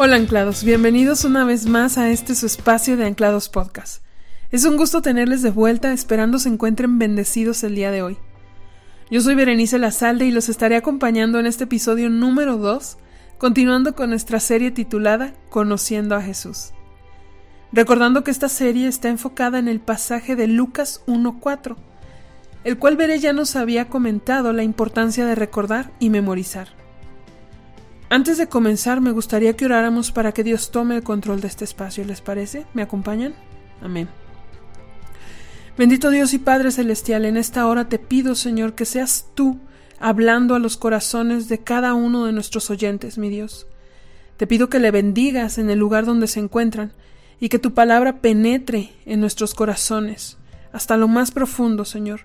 Hola anclados, bienvenidos una vez más a este su espacio de Anclados Podcast. Es un gusto tenerles de vuelta, esperando se encuentren bendecidos el día de hoy. Yo soy Berenice Lazalde y los estaré acompañando en este episodio número 2, continuando con nuestra serie titulada Conociendo a Jesús. Recordando que esta serie está enfocada en el pasaje de Lucas 1.4, el cual Bere ya nos había comentado la importancia de recordar y memorizar. Antes de comenzar, me gustaría que oráramos para que Dios tome el control de este espacio. ¿Les parece? ¿Me acompañan? Amén. Bendito Dios y Padre Celestial, en esta hora te pido, Señor, que seas tú hablando a los corazones de cada uno de nuestros oyentes, mi Dios. Te pido que le bendigas en el lugar donde se encuentran y que tu palabra penetre en nuestros corazones hasta lo más profundo, Señor,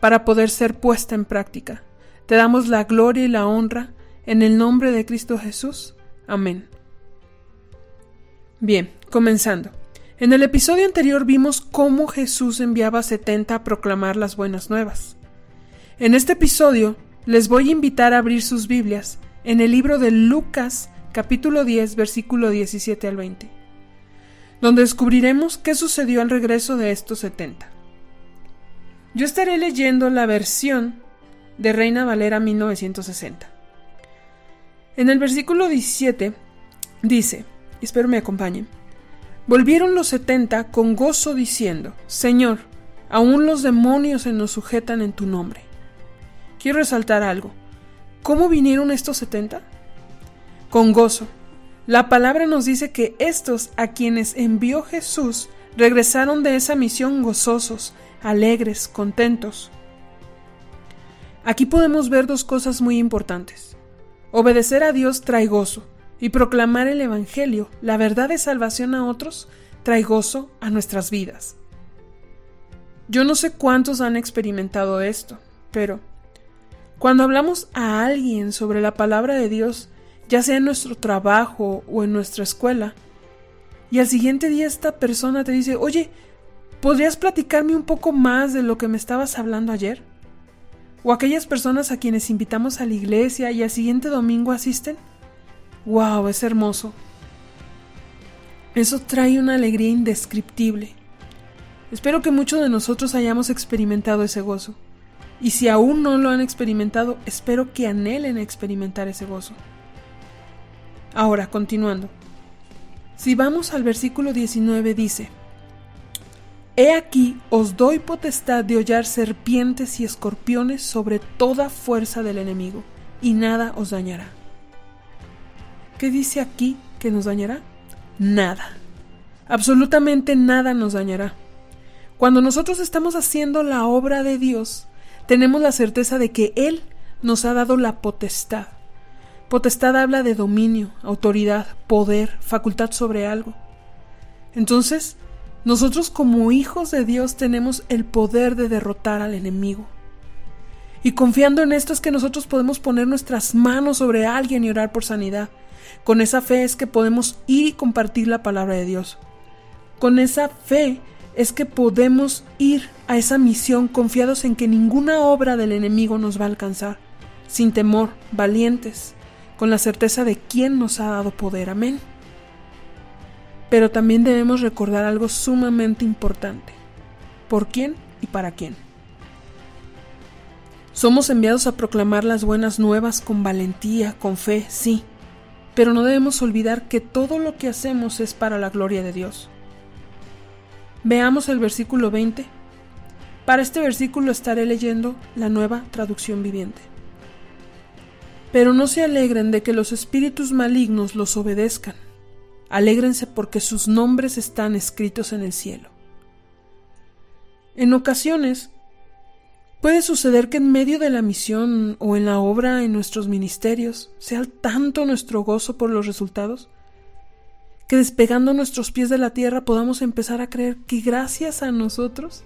para poder ser puesta en práctica. Te damos la gloria y la honra en el nombre de Cristo Jesús. Amén. Bien, comenzando. En el episodio anterior vimos cómo Jesús enviaba a 70 a proclamar las buenas nuevas. En este episodio les voy a invitar a abrir sus Biblias en el libro de Lucas capítulo 10 versículo 17 al 20, donde descubriremos qué sucedió al regreso de estos 70. Yo estaré leyendo la versión de Reina Valera 1960. En el versículo 17 dice, espero me acompañen, volvieron los setenta con gozo diciendo, Señor, aún los demonios se nos sujetan en tu nombre. Quiero resaltar algo. ¿Cómo vinieron estos setenta? Con gozo. La palabra nos dice que estos a quienes envió Jesús regresaron de esa misión gozosos, alegres, contentos. Aquí podemos ver dos cosas muy importantes. Obedecer a Dios trae gozo, y proclamar el Evangelio, la verdad de salvación a otros, trae gozo a nuestras vidas. Yo no sé cuántos han experimentado esto, pero cuando hablamos a alguien sobre la palabra de Dios, ya sea en nuestro trabajo o en nuestra escuela, y al siguiente día esta persona te dice, oye, ¿podrías platicarme un poco más de lo que me estabas hablando ayer? O aquellas personas a quienes invitamos a la iglesia y al siguiente domingo asisten? ¡Wow! Es hermoso. Eso trae una alegría indescriptible. Espero que muchos de nosotros hayamos experimentado ese gozo. Y si aún no lo han experimentado, espero que anhelen experimentar ese gozo. Ahora, continuando. Si vamos al versículo 19 dice, He aquí os doy potestad de hollar serpientes y escorpiones sobre toda fuerza del enemigo, y nada os dañará. ¿Qué dice aquí que nos dañará? Nada. Absolutamente nada nos dañará. Cuando nosotros estamos haciendo la obra de Dios, tenemos la certeza de que Él nos ha dado la potestad. Potestad habla de dominio, autoridad, poder, facultad sobre algo. Entonces, nosotros como hijos de Dios tenemos el poder de derrotar al enemigo. Y confiando en esto es que nosotros podemos poner nuestras manos sobre alguien y orar por sanidad. Con esa fe es que podemos ir y compartir la palabra de Dios. Con esa fe es que podemos ir a esa misión confiados en que ninguna obra del enemigo nos va a alcanzar, sin temor, valientes, con la certeza de quién nos ha dado poder. Amén. Pero también debemos recordar algo sumamente importante. ¿Por quién y para quién? Somos enviados a proclamar las buenas nuevas con valentía, con fe, sí, pero no debemos olvidar que todo lo que hacemos es para la gloria de Dios. Veamos el versículo 20. Para este versículo estaré leyendo la nueva traducción viviente. Pero no se alegren de que los espíritus malignos los obedezcan Alégrense porque sus nombres están escritos en el cielo. En ocasiones, puede suceder que en medio de la misión o en la obra en nuestros ministerios sea tanto nuestro gozo por los resultados, que despegando nuestros pies de la tierra podamos empezar a creer que gracias a nosotros,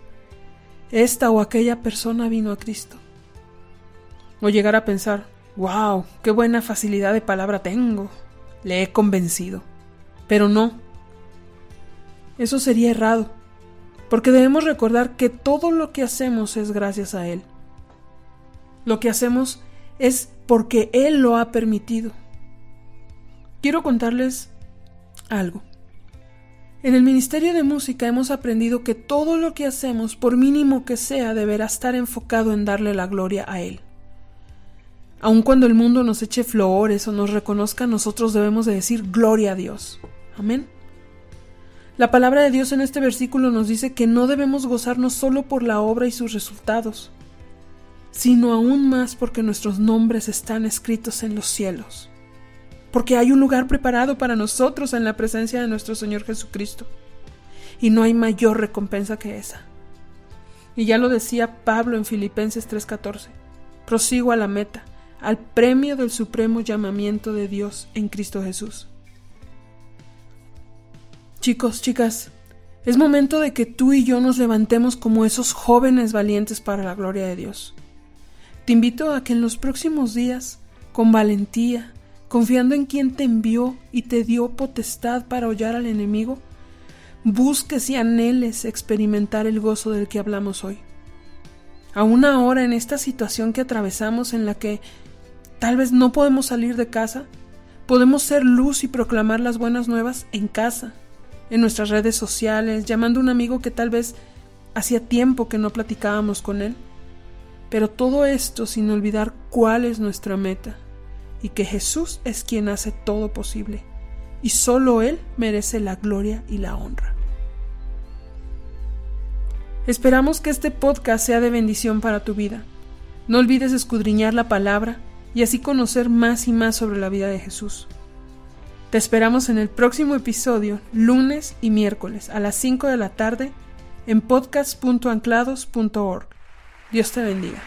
esta o aquella persona vino a Cristo. O llegar a pensar, wow, qué buena facilidad de palabra tengo, le he convencido. Pero no. Eso sería errado, porque debemos recordar que todo lo que hacemos es gracias a Él. Lo que hacemos es porque Él lo ha permitido. Quiero contarles algo. En el Ministerio de Música hemos aprendido que todo lo que hacemos, por mínimo que sea, deberá estar enfocado en darle la gloria a Él. Aun cuando el mundo nos eche flores o nos reconozca, nosotros debemos de decir gloria a Dios. Amén. La palabra de Dios en este versículo nos dice que no debemos gozarnos solo por la obra y sus resultados, sino aún más porque nuestros nombres están escritos en los cielos, porque hay un lugar preparado para nosotros en la presencia de nuestro Señor Jesucristo, y no hay mayor recompensa que esa. Y ya lo decía Pablo en Filipenses 3:14, prosigo a la meta, al premio del supremo llamamiento de Dios en Cristo Jesús. Chicos, chicas, es momento de que tú y yo nos levantemos como esos jóvenes valientes para la gloria de Dios. Te invito a que en los próximos días, con valentía, confiando en quien te envió y te dio potestad para hollar al enemigo, busques y anheles experimentar el gozo del que hablamos hoy. Aún ahora en esta situación que atravesamos en la que tal vez no podemos salir de casa, podemos ser luz y proclamar las buenas nuevas en casa, en nuestras redes sociales, llamando a un amigo que tal vez hacía tiempo que no platicábamos con él. Pero todo esto sin olvidar cuál es nuestra meta y que Jesús es quien hace todo posible y solo Él merece la gloria y la honra. Esperamos que este podcast sea de bendición para tu vida. No olvides escudriñar la palabra y así conocer más y más sobre la vida de Jesús. Te esperamos en el próximo episodio, lunes y miércoles a las 5 de la tarde, en podcast.anclados.org. Dios te bendiga.